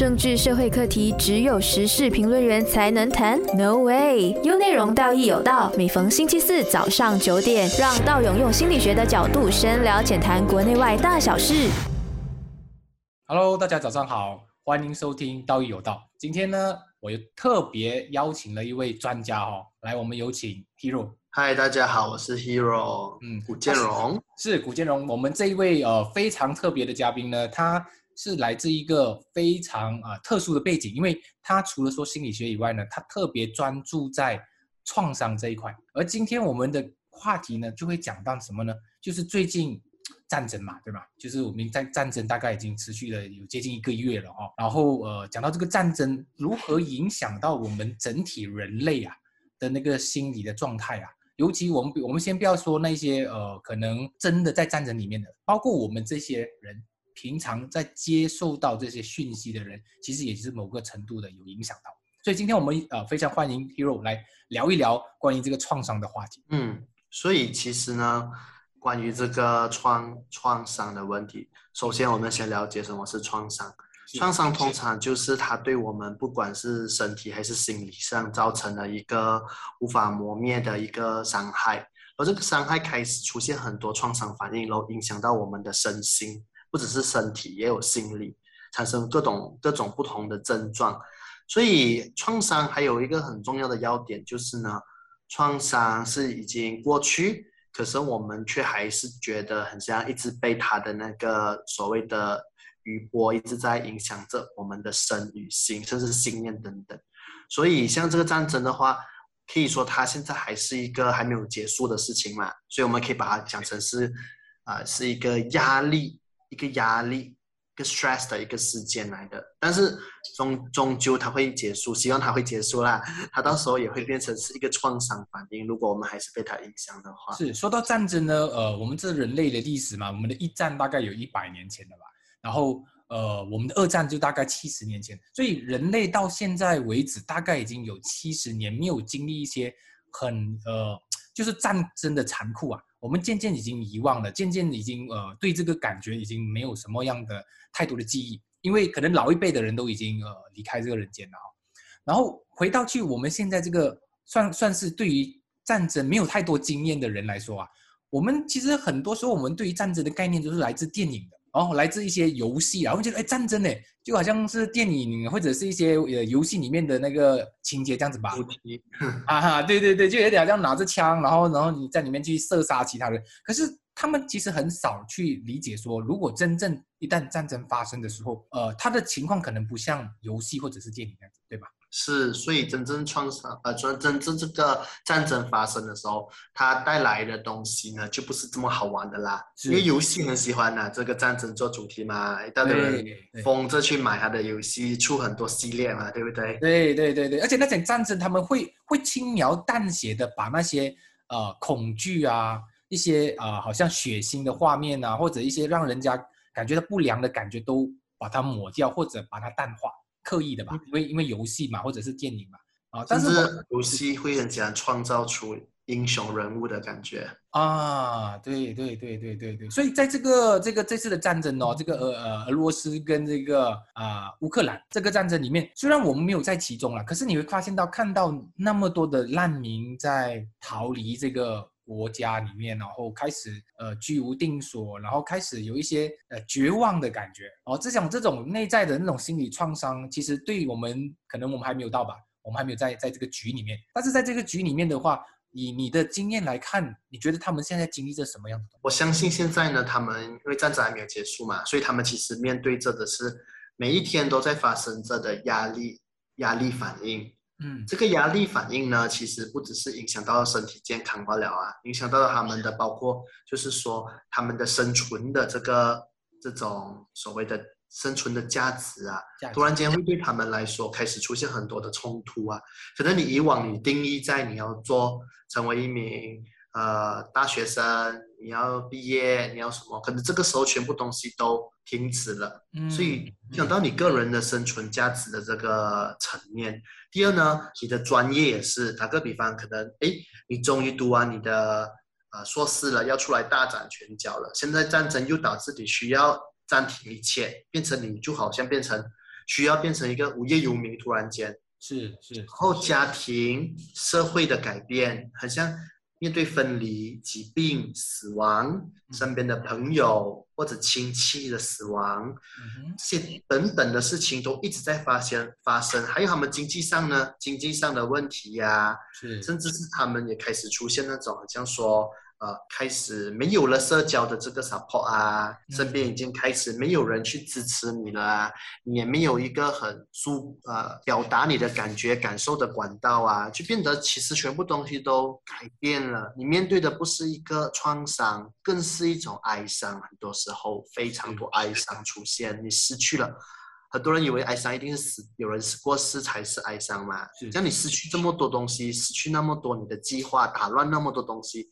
政治社会课题只有时事评论员才能谈？No way！有内容，道义有道。每逢星期四早上九点，让道勇用心理学的角度深聊浅谈国内外大小事。Hello，大家早上好，欢迎收听道义有道。今天呢，我又特别邀请了一位专家哦，来，我们有请 Hero。嗨，大家好，我是 Hero，嗯，古建荣是古建荣。我们这一位呃非常特别的嘉宾呢，他是来自一个非常啊特殊的背景，因为他除了说心理学以外呢，他特别专注在创伤这一块。而今天我们的话题呢，就会讲到什么呢？就是最近战争嘛，对吧？就是我们在战争大概已经持续了有接近一个月了哦。然后呃，讲到这个战争如何影响到我们整体人类啊的那个心理的状态啊。尤其我们，我们先不要说那些呃，可能真的在战争里面的，包括我们这些人平常在接受到这些讯息的人，其实也是某个程度的有影响到。所以今天我们呃非常欢迎 Hero 来聊一聊关于这个创伤的话题。嗯，所以其实呢，关于这个创创伤的问题，首先我们先了解什么是创伤。创伤通常就是它对我们不管是身体还是心理上造成了一个无法磨灭的一个伤害，而这个伤害开始出现很多创伤反应，然后影响到我们的身心，不只是身体，也有心理，产生各种各种不同的症状。所以创伤还有一个很重要的要点就是呢，创伤是已经过去，可是我们却还是觉得很像一直被他的那个所谓的。余波一直在影响着我们的身与心，甚至信念等等。所以，像这个战争的话，可以说它现在还是一个还没有结束的事情嘛。所以，我们可以把它讲成是啊，是一个压力、一个压力、一个 stress 的一个事件来的。但是，终终究它会结束，希望它会结束啦。它到时候也会变成是一个创伤反应。如果我们还是被它影响的话，是说到战争呢？呃，我们这人类的历史嘛，我们的一战大概有一百年前的吧。然后，呃，我们的二战就大概七十年前，所以人类到现在为止，大概已经有七十年没有经历一些很呃，就是战争的残酷啊。我们渐渐已经遗忘了，渐渐已经呃，对这个感觉已经没有什么样的太多的记忆，因为可能老一辈的人都已经呃离开这个人间了。然后回到去我们现在这个算算是对于战争没有太多经验的人来说啊，我们其实很多时候我们对于战争的概念都是来自电影的。哦，来自一些游戏，然后觉得哎，战争呢，就好像是电影或者是一些呃游戏里面的那个情节这样子吧。啊哈，对对对，就有点像拿着枪，然后然后你在里面去射杀其他人。可是他们其实很少去理解说，如果真正一旦战争发生的时候，呃，他的情况可能不像游戏或者是电影那样子？是，所以真正创伤，呃，真真正这个战争发生的时候，它带来的东西呢，就不是这么好玩的啦。因为游戏很喜欢拿这个战争做主题嘛，一大堆人疯着去买他的游戏，出很多系列嘛，对不对？对对对对，而且那种战争他们会会轻描淡写的把那些呃恐惧啊，一些啊好像血腥的画面啊，或者一些让人家感觉到不良的感觉都把它抹掉，或者把它淡化。刻意的吧，因为因为游戏嘛，或者是电影嘛，啊，但是游戏会很喜欢创造出英雄人物的感觉啊，对对对对对对，所以在这个这个这次的战争哦，这个俄呃俄罗斯跟这个啊乌克兰这个战争里面，虽然我们没有在其中了，可是你会发现到看到那么多的难民在逃离这个。国家里面，然后开始呃居无定所，然后开始有一些呃绝望的感觉哦。这种这种内在的那种心理创伤，其实对我们可能我们还没有到吧，我们还没有在在这个局里面。但是在这个局里面的话，以你的经验来看，你觉得他们现在经历着什么样的？我相信现在呢，他们因为战争还没有结束嘛，所以他们其实面对着的是每一天都在发生着的压力压力反应。嗯，这个压力反应呢，其实不只是影响到身体健康罢了啊，影响到了他们的，包括就是说他们的生存的这个这种所谓的生存的价值啊，突然间会对他们来说开始出现很多的冲突啊。可能你以往你定义在你要做成为一名呃大学生，你要毕业，你要什么，可能这个时候全部东西都停止了。嗯，所以讲到你个人的生存价值的这个层面。第二呢，你的专业也是，打个比方，可能哎，你终于读完你的呃硕士了，要出来大展拳脚了。现在战争又导致你需要暂停一切，变成你就好像变成需要变成一个无业游民，突然间，是是，然后家庭、社会的改变，很像面对分离、疾病、死亡，身边的朋友或者亲戚的死亡，这些等等的事情都一直在发生发生。还有他们经济上呢，经济上的问题呀、是。甚至是他们也开始出现那种好像说，呃，开始没有了社交的这个 support 啊，嗯身边已经开始没有人去支持你了啊，你也没有一个很舒呃表达你的感觉感受的管道啊，就变得其实全部东西都改变了。你面对的不是一个创伤，更是一种哀伤。很多时候非常多哀伤出现，你失去了。很多人以为哀伤一定是死，有人死过世才是哀伤嘛。是像你失去这么多东西，失去那么多你的计划，打乱那么多东西，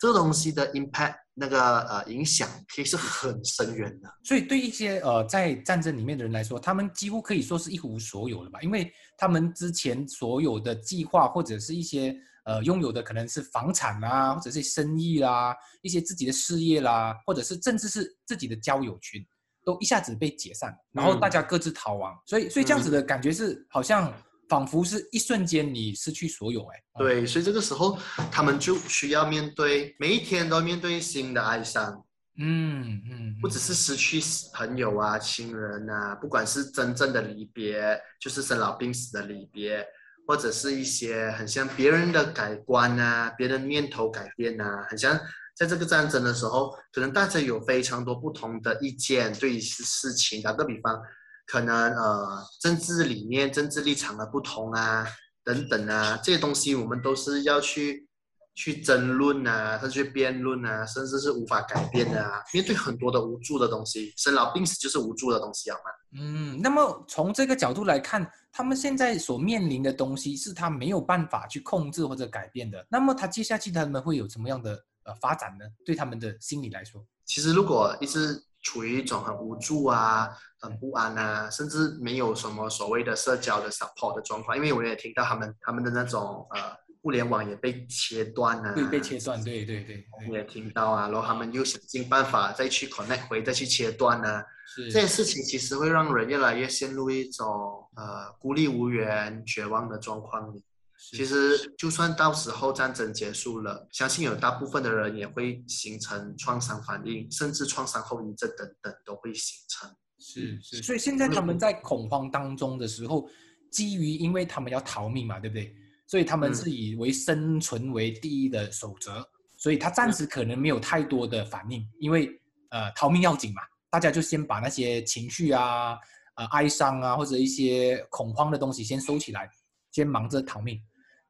这个东西的 impact 那个呃影响可以是很深远的。所以对一些呃在战争里面的人来说，他们几乎可以说是一无所有了吧？因为他们之前所有的计划或者是一些呃拥有的可能是房产啊，或者是生意啦，一些自己的事业啦，或者是甚至是自己的交友群，都一下子被解散，然后大家各自逃亡。所以所以这样子的感觉是好像仿佛是一瞬间你失去所有哎。对，所以这个时候他们就需要面对每一天都面对新的哀伤，嗯嗯，不只是失去朋友啊、亲人啊，不管是真正的离别，就是生老病死的离别，或者是一些很像别人的改观啊、别人念头改变啊，很像在这个战争的时候，可能大家有非常多不同的意见对于事情。打个比方，可能呃政治理念、政治立场的不同啊，等等啊，这些东西我们都是要去去争论啊，甚至去辩论啊，甚至是无法改变的啊。面对很多的无助的东西，生老病死就是无助的东西，好吗？嗯，那么从这个角度来看，他们现在所面临的东西是他没有办法去控制或者改变的。那么他接下去他们会有什么样的呃发展呢？对他们的心理来说，其实如果一直处于一种很无助啊、很不安啊，甚至没有什么所谓的社交的 support 的状况，因为我也听到他们他们的那种呃互联网也被切断啊，会被切断，对对对我，也听到啊，然后他们又想尽办法再去 connect 回，再去切断啊，是。这件事情其实会让人越来越陷入一种呃孤立无援、绝望的状况里。是其实，就算到时候战争结束了，相信有大部分的人也会形成创伤反应，甚至创伤后遗症等等都会形成。是是，所以现在他们在恐慌当中的时候，基于因为他们要逃命嘛，对不对？所以他们嗯是以为生存为第一的守则，所以他暂时可能没有太多的反应，因为呃逃命要紧嘛，大家就先把那些情绪啊、呃哀伤啊或者一些恐慌的东西先收起来，先忙着逃命。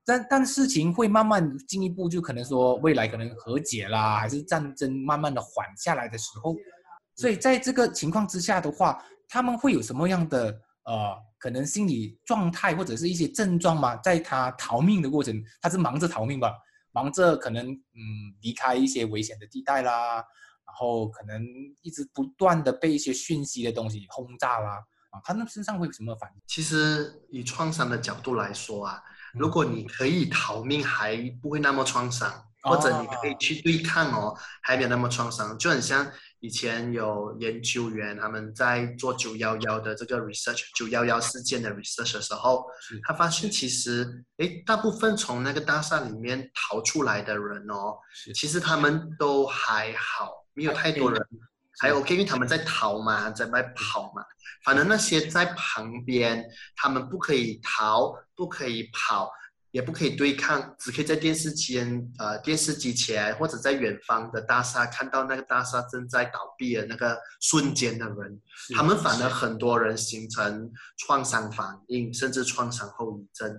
但但事情会慢慢进一步，就可能说未来可能和解啦，还是战争慢慢的缓下来的时候，所以在这个情况之下的话，他们会有什么样的呃可能心理状态或者是一些症状吗？在他逃命的过程，他是忙着逃命吧，忙着可能嗯离开一些危险的地带啦，然后可能一直不断的被一些讯息的东西轰炸啦，啊，他们身上会有什么反应？其实以创伤的角度来说啊，如果你可以逃命，还不会那么创伤，或者你可以去对抗哦，还没有那么创伤，就很像以前有研究员他们在做九幺幺的这个 research，九幺幺事件的 research 的时候，他发现其实，诶，大部分从那个大厦里面逃出来的人哦，其实他们都还好，没有太多人，还 OK，因为他们在逃嘛，在外跑嘛。反正那些在旁边，他们不可以逃，不可以跑，也不可以对抗，只可以在电视机前呃电视机前或者在远方的大厦看到那个大厦正在倒闭的那个瞬间的人，他们反而很多人形成创伤反应，甚至创伤后遗症。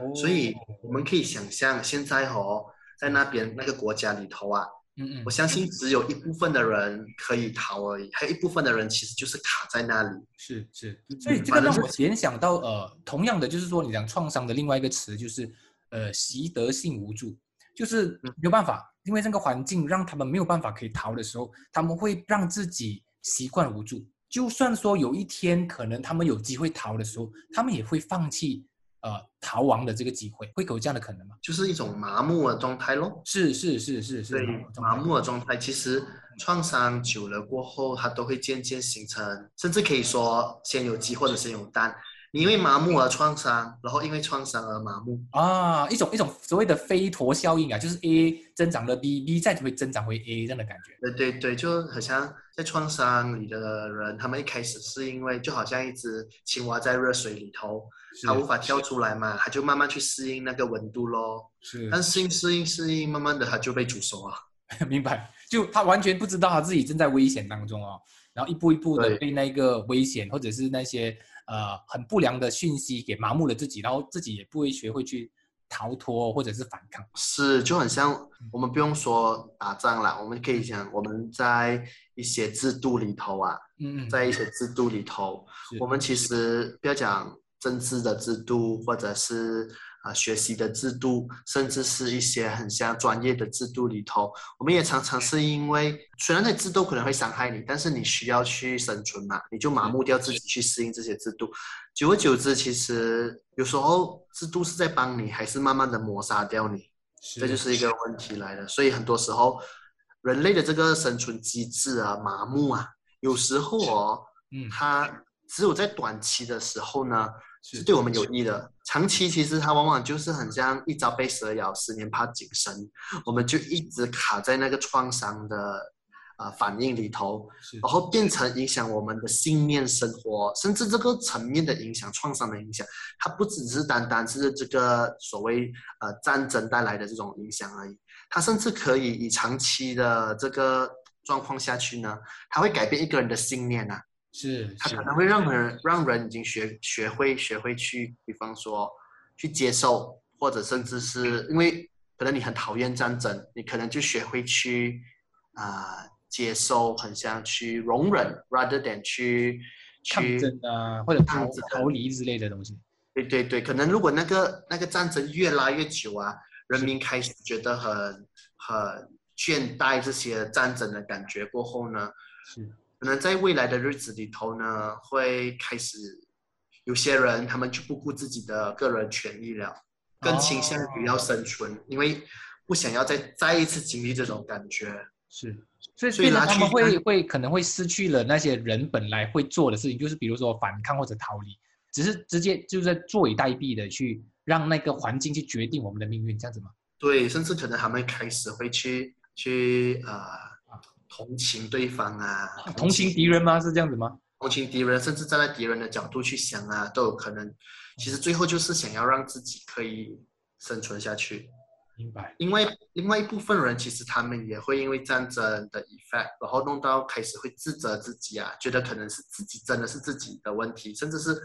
哦所以我们可以想象，现在哦，在那边那个国家里头啊，嗯嗯我相信只有一部分的人可以逃而已，还有一部分的人其实就是卡在那里。是是，嗯所以这个让我联想到呃，同样的就是说，你讲创伤的另外一个词就是呃习得性无助，就是嗯没有办法，因为这个环境让他们没有办法可以逃的时候，他们会让自己习惯无助。就算说有一天可能他们有机会逃的时候，他们也会放弃呃逃亡的这个机会，会有这样的可能吗？就是一种麻木的状态咯。是是是是是，对，麻木的状态，其实创伤久了过后，它都会渐渐形成，甚至可以说先有鸡或者先有蛋。你因为麻木而创伤，然后因为创伤而麻木。啊，一种一种所谓的飞陀效应啊，就是 A 增长了 B，B 再会增长回 A 这样的感觉。对对对，就好像在创伤里的人，他们一开始是因为就好像一只青蛙在热水里头，它无法跳出来嘛，它就慢慢去适应那个温度咯。是，但适应适应适应，慢慢的它就被煮熟了。明白？就他完全不知道他自己正在危险当中哦，然后一步一步的被那个危险或者是那些呃很不良的讯息给麻木了自己，然后自己也不会学会去逃脱或者是反抗。是，就很像我们不用说打仗啦，我们可以讲我们在一些制度里头啊，嗯嗯，在一些制度里头，我们其实不要讲政治的制度，或者是啊、呃学习的制度，甚至是一些很像专业的制度里头，我们也常常是因为虽然那制度可能会伤害你，但是你需要去生存嘛，你就麻木掉自己去适应这些制度，久而久之，其实有时候制度是在帮你，还是慢慢的磨杀掉你。是这就是一个问题来的。所以很多时候，人类的这个生存机制啊，麻木啊，有时候哦，嗯它只有在短期的时候呢，是是对我们有益的。长期其实它往往就是很像一朝被蛇咬，十年怕井绳，我们就一直卡在那个创伤的。啊、反应里头，然后变成影响我们的信念、生活，甚至这个层面的影响、创伤的影响，它不只是单单是这个所谓呃战争带来的这种影响而已，它甚至可以以长期的这个状况下去呢，它会改变一个人的信念啊，是是它可能会让人让人已经学学会学会去，比方说去接受，或者甚至是因为可能你很讨厌战争，你可能就学会去啊、接受，很像去容忍，rather than 去抗去或者逃逃离之类的东西。对对对，可能如果那个那个战争越拉越久啊，人民开始觉得很很倦怠这些战争的感觉过后呢，是可能在未来的日子里头呢，会开始有些人他们就不顾自己的个人权益了，更倾向于要生存，因为不想要再再一次经历这种感觉。是，所以所以他们会会可能会失去了那些人本来会做的事情，就是比如说反抗或者逃离，只是直接就是在坐以待毙的去让那个环境去决定我们的命运，这样子吗？对，甚至可能他们开始会去去呃同情对方啊，同情敌人吗？是这样子吗？同情敌人，甚至站在敌人的角度去想啊，都有可能。其实最后就是想要让自己可以生存下去。明白。因为另外一部分人其实他们也会因为战争的 effect，然后弄到开始会自责自己啊，觉得可能是自己真的是自己的问题，甚至是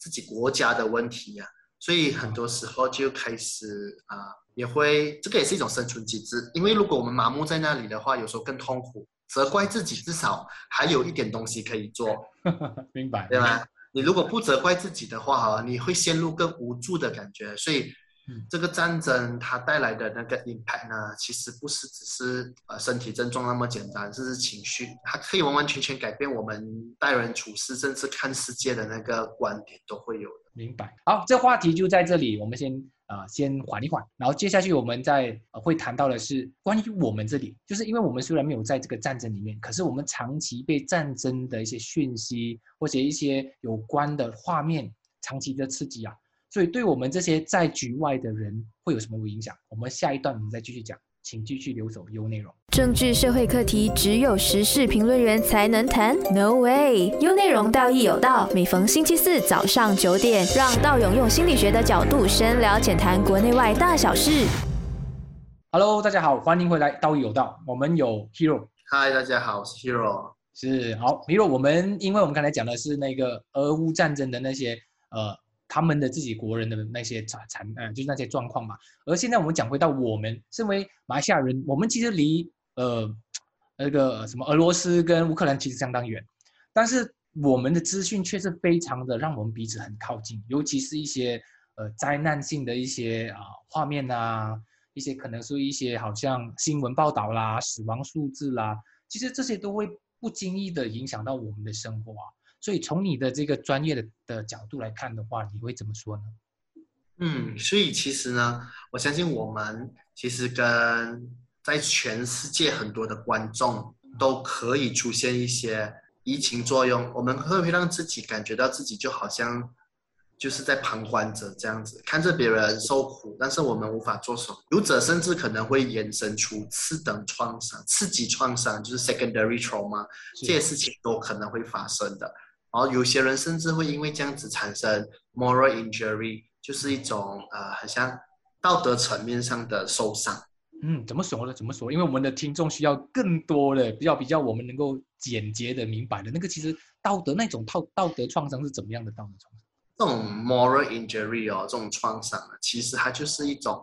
自己国家的问题呀、所以很多时候就开始啊、也会这个也是一种生存机制。因为如果我们麻木在那里的话，有时候更痛苦。责怪自己，至少还有一点东西可以做。明白，对吧？你如果不责怪自己的话，哈，你会陷入更无助的感觉。所以嗯，这个战争它带来的那个 impact 呢，其实不是只是呃身体症状那么简单，这是情绪，它可以完完全全改变我们待人处事，甚至看世界的那个观点都会有的。明白。好，这话题就在这里，我们先啊先缓一缓，然后接下去我们再、呃、会谈到的是关于我们这里，就是因为我们虽然没有在这个战争里面，可是我们长期被战争的一些讯息或者一些有关的画面长期的刺激啊，所以对我们这些在局外的人会有什么影响？我们下一段我们再继续讲，请继续留守优内容。政治社会课题只有时事评论员才能谈？No way！有内容道义有道，每逢星期四早上九点，让道勇用心理学的角度深聊浅谈国内外大小事。Hello，大家好，欢迎回来道义有道，我们有 Hero。Hi，，大家好，我是 Hero。是好，比如我们，因为我们刚才讲的是那个俄乌战争的那些呃，他们的自己国人的那些惨惨呃，就是那些状况嘛。而现在我们讲回到我们身为马来西亚人，我们其实离呃那个什么俄罗斯跟乌克兰其实相当远，但是我们的资讯却是非常的让我们彼此很靠近，尤其是一些呃灾难性的一些啊、画面啊，一些可能是一些好像新闻报道啦、死亡数字啦，其实这些都会不经意的影响到我们的生活啊。所以从你的这个专业的的角度来看的话，你会怎么说呢？嗯，所以其实呢，我相信我们其实跟在全世界很多的观众都可以出现一些移情作用，我们会会让自己感觉到自己就好像就是在旁观者这样子，看着别人受苦，但是我们无法做什么。有者甚至可能会延伸出次等创伤、次级创伤，就是 secondary trauma，这些事情都可能会发生的。然后有些人甚至会因为这样子产生 moral injury。就是一种呃，好像道德层面上的受伤。嗯，怎么说呢？怎么说？因为我们的听众需要更多的比较比较，我们能够简洁的明白的那个，其实道德那种套道德创伤是怎么样的道德创伤？这种 moral injury 哦，这种创伤啊，其实它就是一种，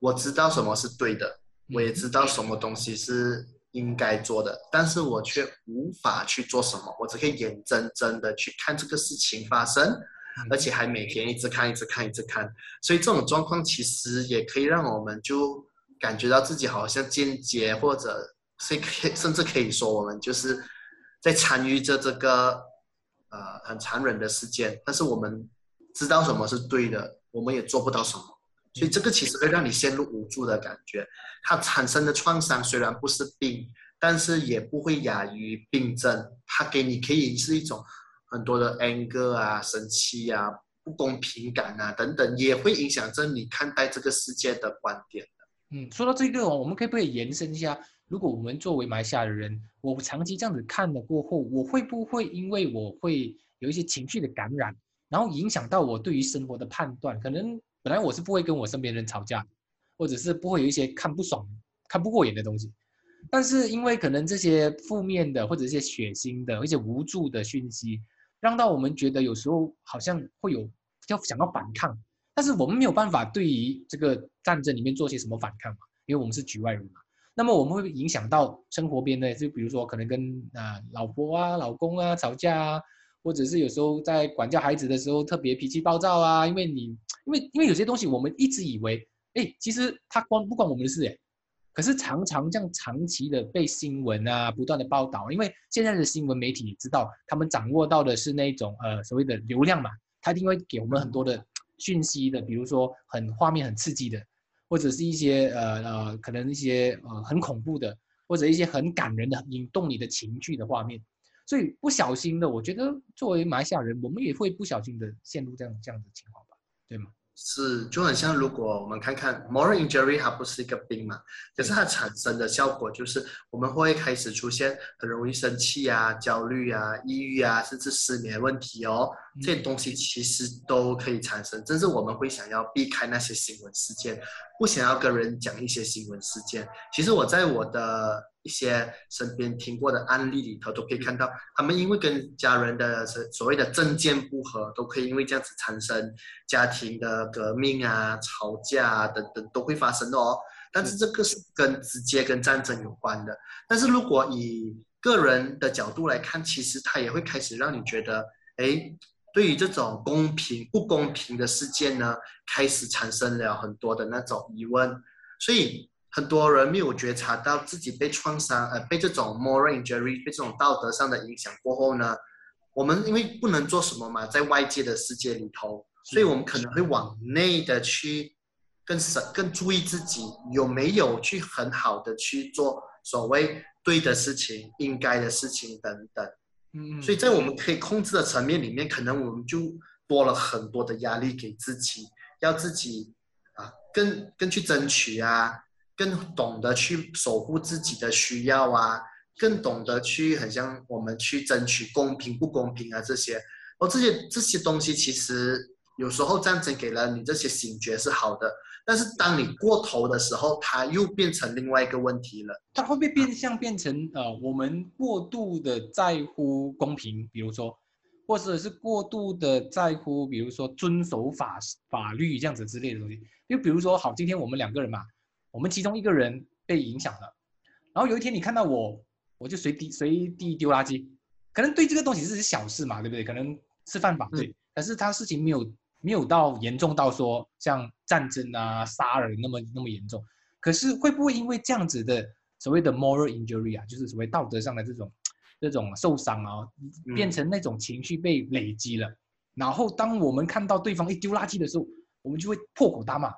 我知道什么是对的，我也知道什么东西是应该做的，但是我却无法去做什么，我只可以眼睁睁的去看这个事情发生。而且还每天一直看，一直看，一直看，所以这种状况其实也可以让我们就感觉到自己好像间接或者 是可，甚至可以说我们就是在参与着这个呃很残忍的事件，但是我们知道什么是对的，我们也做不到什么，所以这个其实会让你陷入无助的感觉。它产生的创伤虽然不是病，但是也不会亚于病症，它给你可以是一种。很多的 anger 啊、生气啊、不公平感啊等等，也会影响着你看待这个世界的观点。嗯，说到这个哦，我们可以不可以延伸一下？如果我们作为马来西亚的人，我长期这样子看了过后，我会不会因为我会有一些情绪的感染，然后影响到我对于生活的判断？可能本来我是不会跟我身边人吵架，或者是不会有一些看不爽、看不过眼的东西，但是因为可能这些负面的或者一些血腥的、一些无助的讯息。让到我们觉得有时候好像会有要想要反抗，但是我们没有办法对于这个战争里面做些什么反抗嘛，因为我们是局外人嘛。那么我们会影响到生活边的，就比如说可能跟啊老婆啊、老公啊吵架啊，或者是有时候在管教孩子的时候特别脾气暴躁啊，因为你因为因为有些东西我们一直以为，哎，其实他关不关我们的事哎。可是常常这样长期的被新闻啊不断的报道，因为现在的新闻媒体也知道，他们掌握到的是那种呃所谓的流量嘛，他一定会给我们很多的讯息的，比如说很画面很刺激的，或者是一些呃呃可能一些呃很恐怖的，或者一些很感人的引动你的情绪的画面，所以不小心的，我觉得作为马来西亚人，我们也会不小心的陷入这样这样的情况吧，对吗？是，就很像如果我们看看 moral injury，它不是一个病嘛，可是它产生的效果就是我们会开始出现很容易生气啊、焦虑啊、抑郁啊，甚至失眠问题哦。这些东西其实都可以产生，甚至我们会想要避开那些新闻事件，不想要跟人讲一些新闻事件。其实我在我的。一些身边听过的案例里头，都可以看到，他们因为跟家人的所谓的政见不合，都可以因为这样子产生家庭的革命啊、吵架啊等等都会发生的哦。但是这个是跟直接跟战争有关的。但是如果以个人的角度来看，其实他也会开始让你觉得，哎，对于这种公平不公平的事件呢，开始产生了很多的那种疑问，所以。很多人没有觉察到自己被创伤，呃，被这种 moral injury，被这种道德上的影响过后呢，我们因为不能做什么嘛，在外界的世界里头，所以我们可能会往内的去更深、更注意自己有没有去很好的去做所谓对的事情、应该的事情等等。嗯，所以在我们可以控制的层面里面，可能我们就多了很多的压力给自己，要自己啊，更更去争取啊。更懂得去守护自己的需要啊，更懂得去很像我们去争取公平不公平啊这些，哦这些这些东西其实有时候战争给了你这些醒觉是好的，但是当你过头的时候，它又变成另外一个问题了。它会不会变相变成呃我们过度的在乎公平，比如说，或者是过度的在乎，比如说遵守法法律这样子之类的东西。就比如说好，今天我们两个人嘛。我们其中一个人被影响了，然后有一天你看到我，我就随地随地丢垃圾，可能对这个东西是小事嘛，对不对？可能是犯法对，可是他事情没有没有到严重到说像战争啊、杀人那么那么严重。可是会不会因为这样子的所谓的 moral injury 啊，就是所谓道德上的这种这种受伤啊，变成那种情绪被累积了，然后当我们看到对方一丢垃圾的时候，我们就会破口大骂，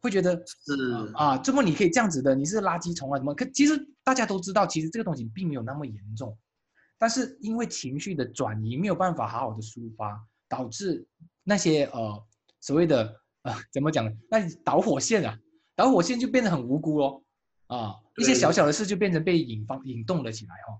会觉得是啊，这么你可以这样子的，你是垃圾虫啊什么？可其实大家都知道，其实这个东西并没有那么严重，但是因为情绪的转移没有办法好好的抒发，导致那些呃所谓的呃怎么讲？那导火线啊，导火线就变得很无辜哦，啊，一些小小的事就变成被引发引动了起来哦。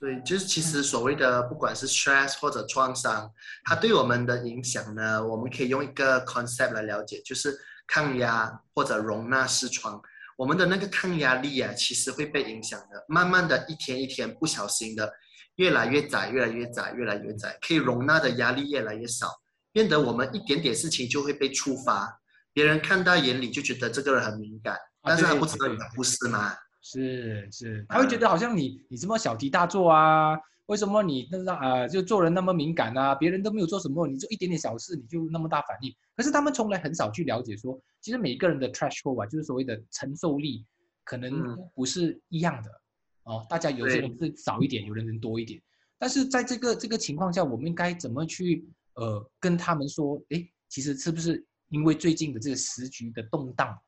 对，就是其实所谓的不管是 stress 或者创伤，它对我们的影响呢，我们可以用一个 concept 来了解，就是抗压或者容纳视窗。我们的那个抗压力啊，其实会被影响的，慢慢的一天一天不小心的越来越窄，越来越窄，越来越窄，可以容纳的压力越来越少，变得我们一点点事情就会被触发，别人看到眼里就觉得这个人很敏感，但是他不知道你的不是吗。是是，他会觉得好像你你这么小题大做啊？为什么你那个啊就做人那么敏感啊？别人都没有做什么，你就一点点小事你就那么大反应？可是他们从来很少去了解说，其实每个人的 threshold 啊，就是所谓的承受力，可能不是一样的哦。大家有些人是少一点，有的人多一点。但是在这个这个情况下，我们应该怎么去呃跟他们说？诶，其实是不是因为最近的这个时局的动荡？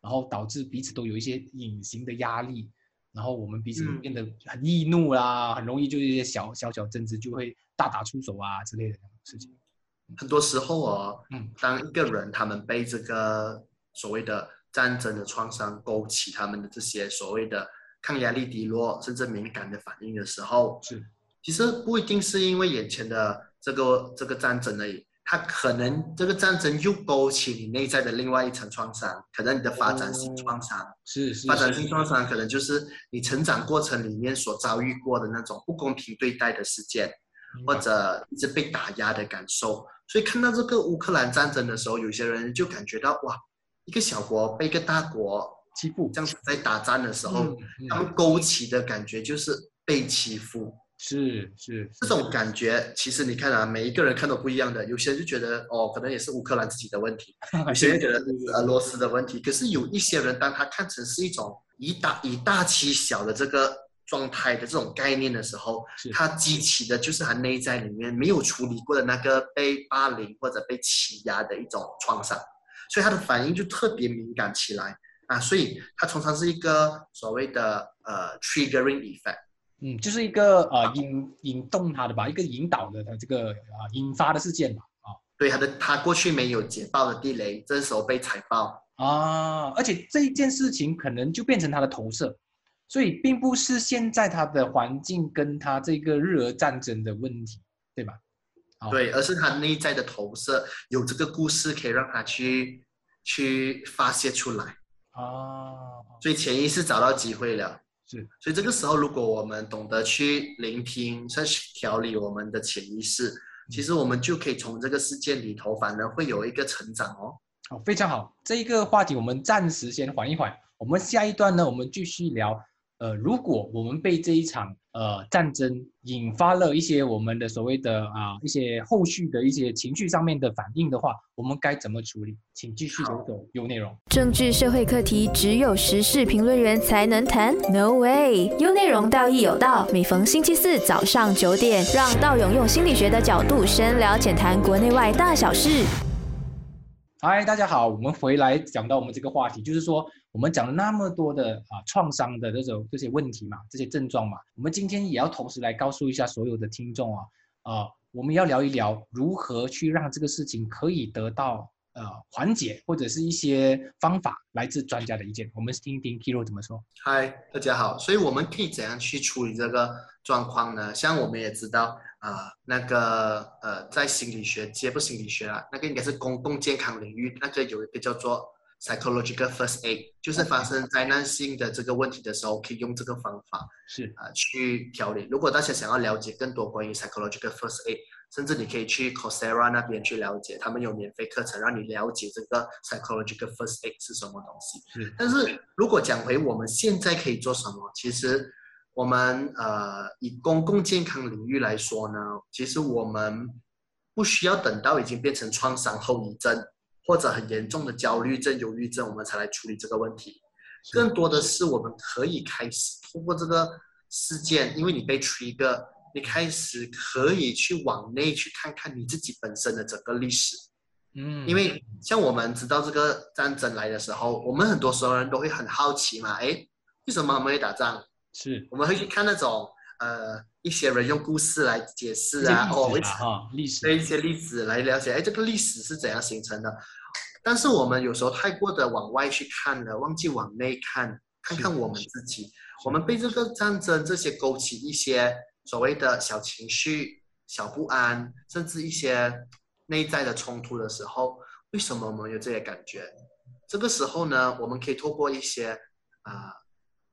然后导致彼此都有一些隐形的压力，然后我们彼此嗯。变得很易怒啦，很容易就一些小小小争执就会大打出手啊之类的事情。很多时候哦，嗯。当一个人他们被这个所谓的战争的创伤勾起他们的这些所谓的抗压力低落，甚至敏感的反应的时候，是。其实不一定是因为眼前的这个这个战争而已，它可能这个战争又勾起你内在的另外一层创伤，可能你的发展性创伤。是是发展性创伤可能就是你成长过程里面所遭遇过的那种不公平对待的事件，或者一直被打压的感受。所以看到这个乌克兰战争的时候，有些人就感觉到哇，一个小国被一个大国欺负这样子在打仗的时候，嗯嗯他们勾起的感觉就是被欺负。是是这种感觉，其实你看啊，每一个人看都不一样的。有些人就觉得哦，可能也是乌克兰自己的问题，有些人觉得是俄罗斯的问题。可是有一些人，当他看成是一种以大以大欺小的这个状态的这种概念的时候，他激起的就是他内在里面没有处理过的那个被霸凌或者被欺压的一种创伤，所以他的反应就特别敏感起来啊。所以他通常是一个所谓的呃 triggering effect。嗯，就是一个呃引引动他的吧，一个引导的他这个啊、引发的事件吧啊对他的他过去没有解爆的地雷，这时候被踩爆。啊，而且这一件事情可能就变成他的投射，所以并不是现在他的环境跟他这个日俄战争的问题，对吧？好对，而是他内在的投射，有这个故事可以让他去去发泄出来，啊，所以潜意识找到机会了。是所以这个时候，如果我们懂得去聆听，甚至调理我们的潜意识，其实我们就可以从这个事件里头，反而会有一个成长哦。好，非常好。这一个话题我们暂时先缓一缓，我们下一段呢，我们继续聊。呃，如果我们被这一场呃战争引发了一些我们的所谓的啊、一些后续的一些情绪上面的反应的话，我们该怎么处理？请继续留走有内容。政治社会课题只有时事评论员才能谈？No way！有内容，道义有道。每逢星期四早上九点，让道勇用心理学的角度深聊浅谈国内外大小事。嗨，大家好，我们回来讲到我们这个话题，就是说我们讲了那么多的啊创伤的这种这些问题嘛，这些症状嘛，我们今天也要同时来告诉一下所有的听众啊，啊，我们要聊一聊如何去让这个事情可以得到呃缓解，或者是一些方法，来自专家的意见。我们听一听 Kiro 怎么说。嗨，大家好。所以我们可以怎样去处理这个状况呢？像我们也知道啊、那个呃，在心理学界不心理学啊，那个应该是公共健康领域，那个有一个叫做 psychological first aid，就是发生灾难性的这个问题的时候，可以用这个方法是啊、去调理。如果大家想要了解更多关于 psychological first aid，甚至你可以去 Coursera 那边去了解，他们有免费课程让你了解这个 psychological first aid 是什么东西。是但是如果讲回我们现在可以做什么，其实我们呃以公共健康领域来说呢，其实我们不需要等到已经变成创伤后遗症或者很严重的焦虑症、忧郁症，我们才来处理这个问题。更多的是我们可以开始通过这个事件，因为你被 trigger，你开始可以去往内去看看你自己本身的整个历史。嗯，因为像我们知道这个战争来的时候，我们很多时候人都会很好奇嘛，哎，为什么我们会打仗？是我们会去看那种呃一些人用故事来解释啊，哦，历史哈，历史对一些例子来了解，哎，这个历史是怎样形成的？但是我们有时候太过的往外去看了，忘记往内看，看看我们自己。我们被这个战争这些勾起一些所谓的小情绪、小不安，甚至一些内在的冲突的时候，为什么我们有这些感觉？这个时候呢，我们可以透过一些啊，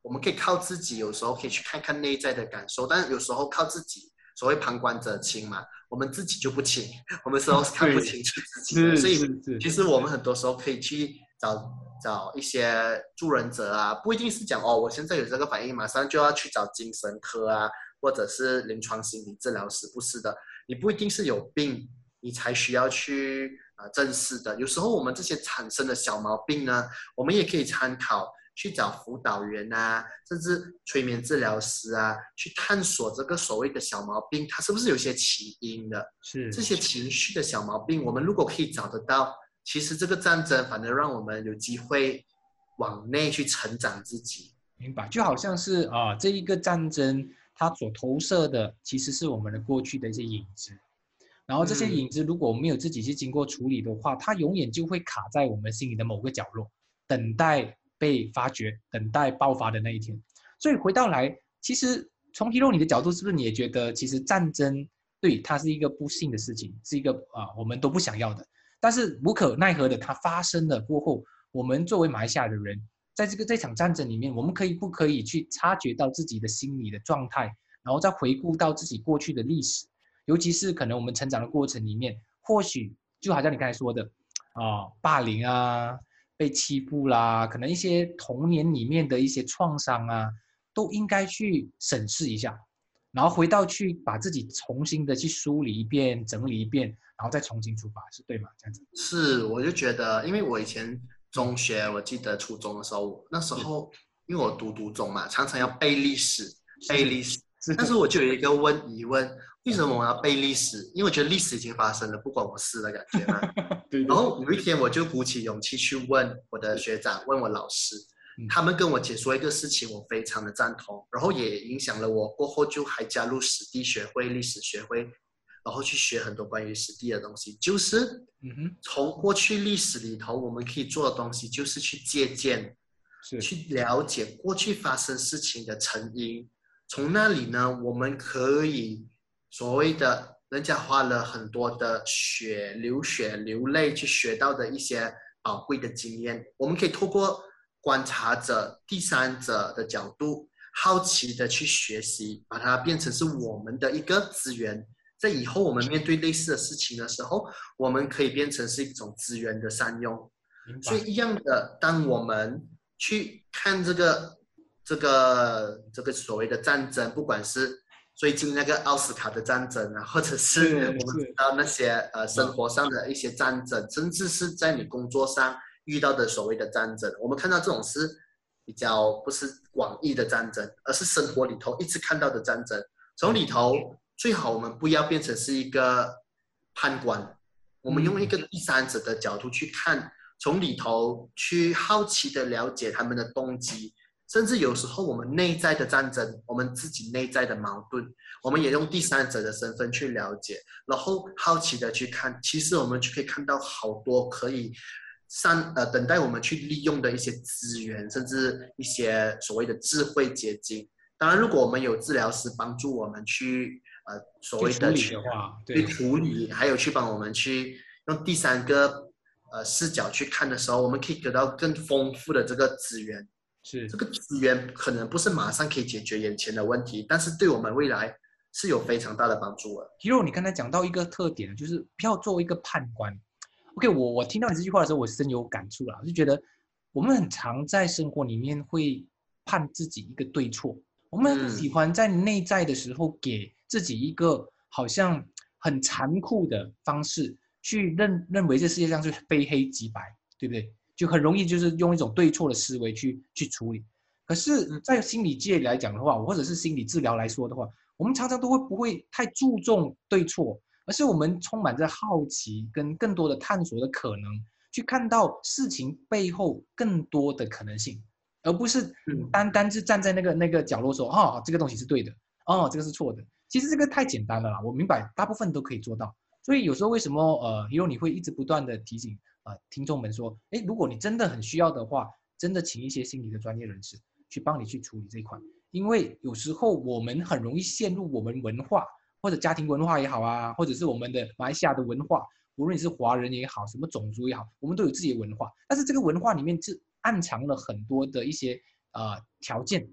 我们可以靠自己，有时候可以去看看内在的感受，但是有时候靠自己，所谓旁观者清嘛。我们自己就不清，我们时候是看不清楚自己的，所以其实我们很多时候可以去找找一些助人者啊，不一定是讲哦，我现在有这个反应，马上就要去找精神科啊，或者是临床心理治疗师，不是的，你不一定是有病，你才需要去啊正视的。有时候我们这些产生的小毛病呢，我们也可以参考。去找辅导员啊，甚至催眠治疗师啊，去探索这个所谓的小毛病，它是不是有些起因的？是这些情绪的小毛病，我们如果可以找得到，其实这个战争反而让我们有机会往内去成长自己。明白，就好像是啊，这一个战争它所投射的其实是我们的过去的一些影子，然后这些影子如果我没有自己去经过处理的话，它永远就会卡在我们心里的某个角落，等待。被发掘，等待爆发的那一天。所以回到来，其实从 Hero 你的角度，是不是你也觉得，其实战争对它是一个不幸的事情，是一个啊我们都不想要的。但是无可奈何的，它发生了过后，我们作为马来西亚的人，在这个这场战争里面，我们可以不可以去察觉到自己的心理的状态，然后再回顾到自己过去的历史，尤其是可能我们成长的过程里面，或许就好像你刚才说的啊，霸凌啊。被欺负啦，可能一些童年里面的一些创伤啊，都应该去审视一下，然后回到去把自己重新的去梳理一遍、整理一遍，然后再重新出发，是对吗？这样子是，我就觉得，因为我以前中学，我记得初中的时候，那时候因为我读读中嘛，常常要背历史，背历史，但是我就有一个问疑问。为什么我要背历史？因为我觉得历史已经发生了，不关我事的感觉嘛。然后有一天，我就鼓起勇气去问我的学长，问我老师，他们跟我解说一个事情，我非常的赞同，然后也影响了我。过后就还加入史地学会、历史学会，然后去学很多关于史地的东西。就是，从过去历史里头，我们可以做的东西，就是去借鉴，去了解过去发生事情的成因。从那里呢，我们可以。所谓的人家花了很多的血、流血、流泪去学到的一些宝贵的经验，我们可以透过观察者、第三者的角度，好奇的去学习，把它变成是我们的一个资源。在以后我们面对类似的事情的时候，我们可以变成是一种资源的善用。所以一样的，当我们去看这个、这个、这个所谓的战争，不管是。最近那个奥斯卡的战争啊，或者是我们知道那些呃生活上的一些战争，甚至是在你工作上遇到的所谓的战争，我们看到这种是比较不是广义的战争，而是生活里头一直看到的战争。从里头最好我们不要变成是一个判官，我们用一个第三者的角度去看，从里头去好奇的了解他们的动机。甚至有时候，我们内在的战争，我们自己内在的矛盾，我们也用第三者的身份去了解，然后好奇的去看，其实我们就可以看到好多可以上呃等待我们去利用的一些资源，甚至一些所谓的智慧结晶。当然，如果我们有治疗师帮助我们去呃所谓的去去处理，还有去帮我们去用第三个呃视角去看的时候，我们可以得到更丰富的这个资源。是这个资源可能不是马上可以解决眼前的问题，但是对我们未来是有非常大的帮助的。Hero，你刚才讲到一个特点，就是不要做一个判官。OK，我我听到你这句话的时候，我深有感触了，就觉得我们很常在生活里面会判自己一个对错，我们喜欢在内在的时候给自己一个好像很残酷的方式去认认为这世界上是非黑即白，对不对？就很容易就是用一种对错的思维去去处理，可是，在心理界来讲的话，或者是心理治疗来说的话，我们常常都会不会太注重对错，而是我们充满着好奇跟更多的探索的可能，去看到事情背后更多的可能性，而不是单单是站在那个那个角落说，哦，这个东西是对的，哦，这个是错的。其实这个太简单了啦，我明白大部分都可以做到。所以有时候为什么呃，因为你会一直不断的提醒啊听众们说，哎，如果你真的很需要的话，真的请一些心理的专业人士去帮你去处理这一块，因为有时候我们很容易陷入我们文化或者家庭文化也好啊，或者是我们的马来西亚的文化，无论你是华人也好，什么种族也好，我们都有自己的文化，但是这个文化里面是暗藏了很多的一些呃条件，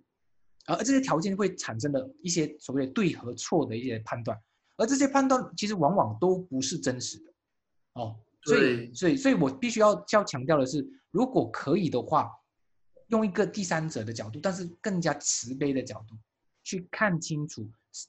而这些条件会产生的一些所谓的对和错的一些判断。而这些判断其实往往都不是真实的，哦，所以所以所以我必须要要强调的是，如果可以的话，用一个第三者的角度，但是更加慈悲的角度，去看清楚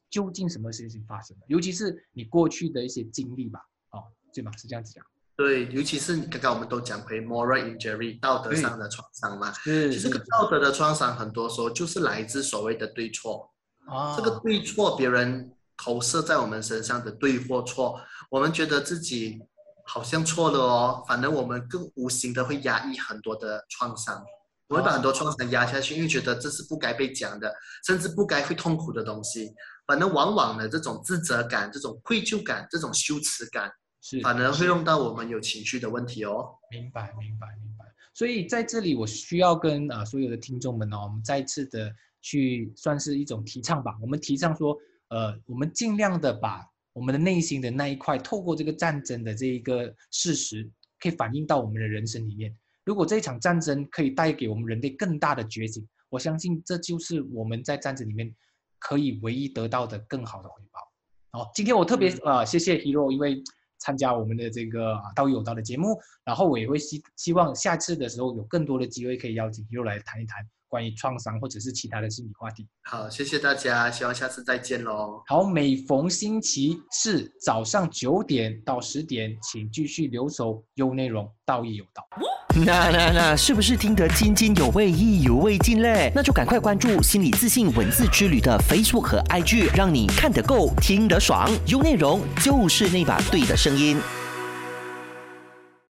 究竟什么事情发生了，尤其是你过去的一些经历吧，哦，对吧？是这样子讲。对，尤其是刚刚我们都讲回 moral injury 道德上的创伤嘛，其实这个道德的创伤很多时候就是来自所谓的对错，啊，这个对错别人。投射在我们身上的对或错，我们觉得自己好像错了哦，反正我们更无形的会压抑很多的创伤，我会把很多创伤压下去，因为觉得这是不该被讲的，甚至不该会痛苦的东西。反正往往呢，这种自责感、这种愧疚感、这种羞耻感，是反而会用到我们有情绪的问题哦。明白，明白，明白。所以在这里，我需要跟啊所有的听众们呢，我们再次的去算是一种提倡吧，我们提倡说。呃，我们尽量的把我们的内心的那一块，透过这个战争的这一个事实，可以反映到我们的人生里面。如果这一场战争可以带给我们人类更大的觉醒，我相信这就是我们在战争里面可以唯一得到的更好的回报。好，今天我特别呃谢谢 Hero，因为参加我们的这个道义有道的节目，然后我也会希希望下次的时候有更多的机会可以邀请 Hero 来谈一谈。关于创伤或者是其他的心理话题，好，谢谢大家，希望下次再见喽。好，每逢星期四早上九点到十点，请继续留守，有内容，道义有道。那那那，是不是听得津津有味、意犹未尽嘞？那就赶快关注心理自信文字之旅的 Facebook 和 IG，让你看得够，听得爽，有内容就是那把对的声音。